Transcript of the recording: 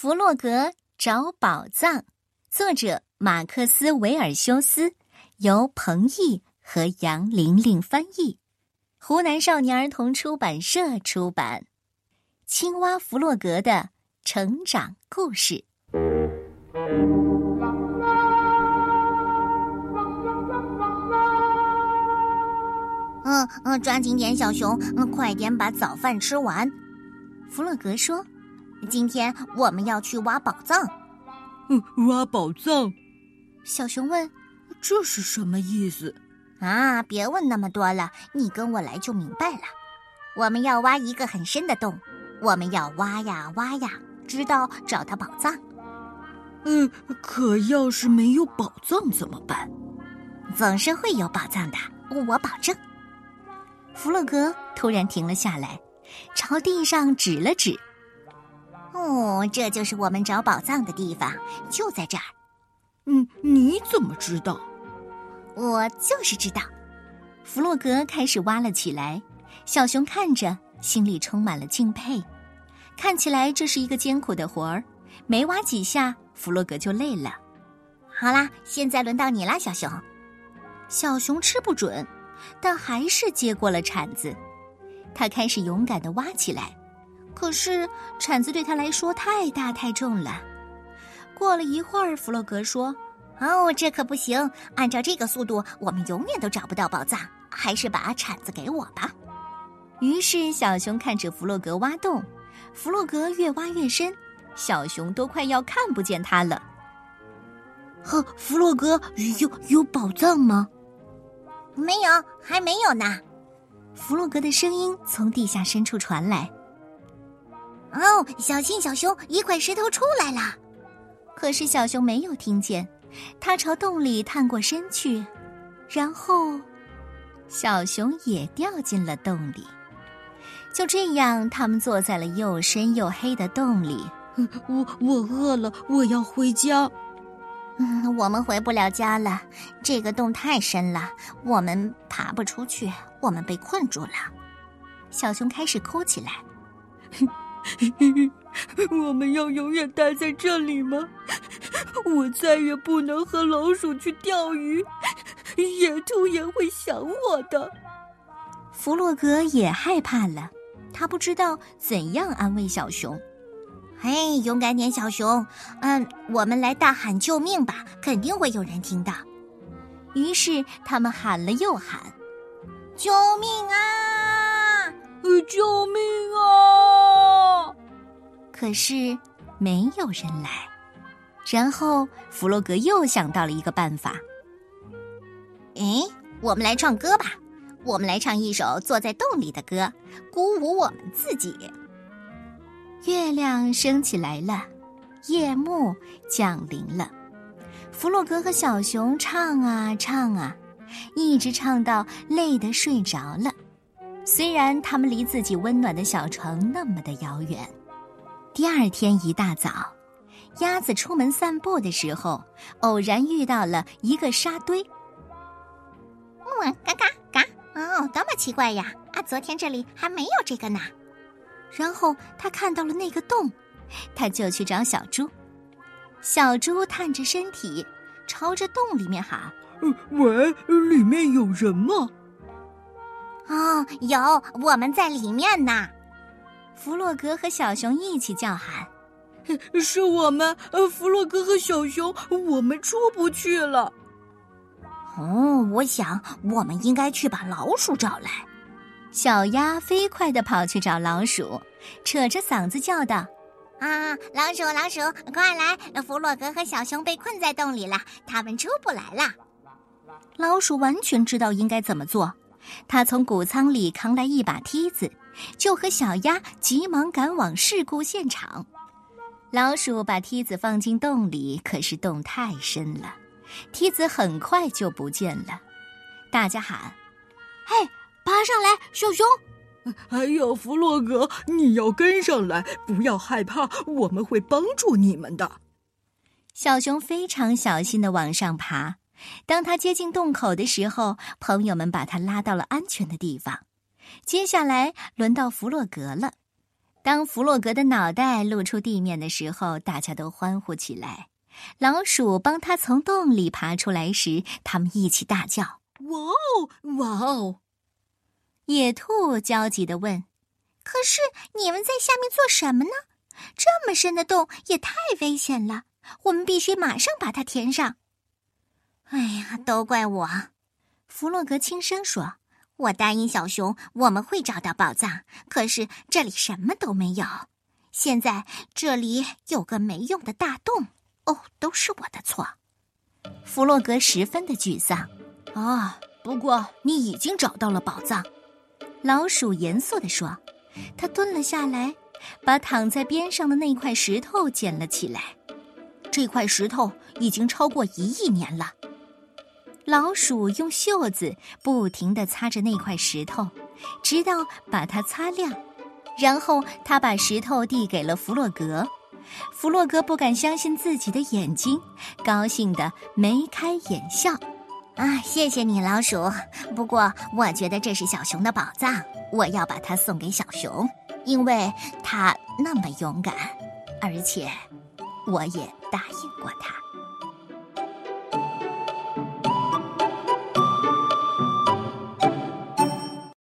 弗洛格找宝藏，作者马克思·维尔修斯，由彭毅和杨玲玲翻译，湖南少年儿童出版社出版。青蛙弗洛格的成长故事。嗯嗯，抓紧点，小熊，嗯，快点把早饭吃完。弗洛格说。今天我们要去挖宝藏。嗯，挖宝藏。小熊问：“这是什么意思？”啊，别问那么多了，你跟我来就明白了。我们要挖一个很深的洞，我们要挖呀挖呀，直到找到宝藏。嗯，可要是没有宝藏怎么办？总是会有宝藏的，我保证。弗洛格突然停了下来，朝地上指了指。哦，这就是我们找宝藏的地方，就在这儿。嗯，你怎么知道？我就是知道。弗洛格开始挖了起来，小熊看着，心里充满了敬佩。看起来这是一个艰苦的活儿，没挖几下，弗洛格就累了。好啦，现在轮到你啦，小熊。小熊吃不准，但还是接过了铲子。他开始勇敢的挖起来。可是铲子对他来说太大太重了。过了一会儿，弗洛格说：“哦，这可不行！按照这个速度，我们永远都找不到宝藏。还是把铲子给我吧。”于是小熊看着弗洛格挖洞，弗洛格越挖越深，小熊都快要看不见他了。呵，弗洛格有有宝藏吗？没有，还没有呢。弗洛格的声音从地下深处传来。哦，小心，小熊！一块石头出来了。可是小熊没有听见，它朝洞里探过身去，然后小熊也掉进了洞里。就这样，他们坐在了又深又黑的洞里。我我饿了，我要回家。嗯，我们回不了家了，这个洞太深了，我们爬不出去，我们被困住了。小熊开始哭起来。我们要永远待在这里吗？我再也不能和老鼠去钓鱼，野兔也会想我的。弗洛格也害怕了，他不知道怎样安慰小熊。嘿，勇敢点，小熊！嗯，我们来大喊救命吧，肯定会有人听到。于是他们喊了又喊：“救命啊！救命啊！”可是没有人来，然后弗洛格又想到了一个办法。哎，我们来唱歌吧！我们来唱一首坐在洞里的歌，鼓舞我们自己。月亮升起来了，夜幕降临了。弗洛格和小熊唱啊唱啊，一直唱到累得睡着了。虽然他们离自己温暖的小城那么的遥远。第二天一大早，鸭子出门散步的时候，偶然遇到了一个沙堆。嗯，嘎嘎嘎！哦，多么奇怪呀！啊，昨天这里还没有这个呢。然后他看到了那个洞，他就去找小猪。小猪探着身体，朝着洞里面喊：“喂，里面有人吗？”“哦，有，我们在里面呢。”弗洛格和小熊一起叫喊：“是我们！呃，弗洛格和小熊，我们出不去了。”哦，我想我们应该去把老鼠找来。小鸭飞快的跑去找老鼠，扯着嗓子叫道：“啊，老鼠，老鼠，快来！弗洛格和小熊被困在洞里了，他们出不来了。”老鼠完全知道应该怎么做，他从谷仓里扛来一把梯子。就和小鸭急忙赶往事故现场。老鼠把梯子放进洞里，可是洞太深了，梯子很快就不见了。大家喊：“嘿，爬上来，小熊！还有弗洛格，你要跟上来，不要害怕，我们会帮助你们的。”小熊非常小心的往上爬。当他接近洞口的时候，朋友们把他拉到了安全的地方。接下来轮到弗洛格了，当弗洛格的脑袋露出地面的时候，大家都欢呼起来。老鼠帮他从洞里爬出来时，他们一起大叫：“哇哦，哇哦！”野兔焦急地问：“可是你们在下面做什么呢？这么深的洞也太危险了，我们必须马上把它填上。”哎呀，都怪我！弗洛格轻声说：“我答应小熊我们会找到宝藏，可是这里什么都没有。现在这里有个没用的大洞。”哦，都是我的错。弗洛格十分的沮丧。啊，不过你已经找到了宝藏。老鼠严肃地说。他蹲了下来，把躺在边上的那块石头捡了起来。这块石头已经超过一亿年了。老鼠用袖子不停地擦着那块石头，直到把它擦亮。然后他把石头递给了弗洛格。弗洛格不敢相信自己的眼睛，高兴得眉开眼笑。啊，谢谢你，老鼠。不过我觉得这是小熊的宝藏，我要把它送给小熊，因为它那么勇敢，而且我也答应过他。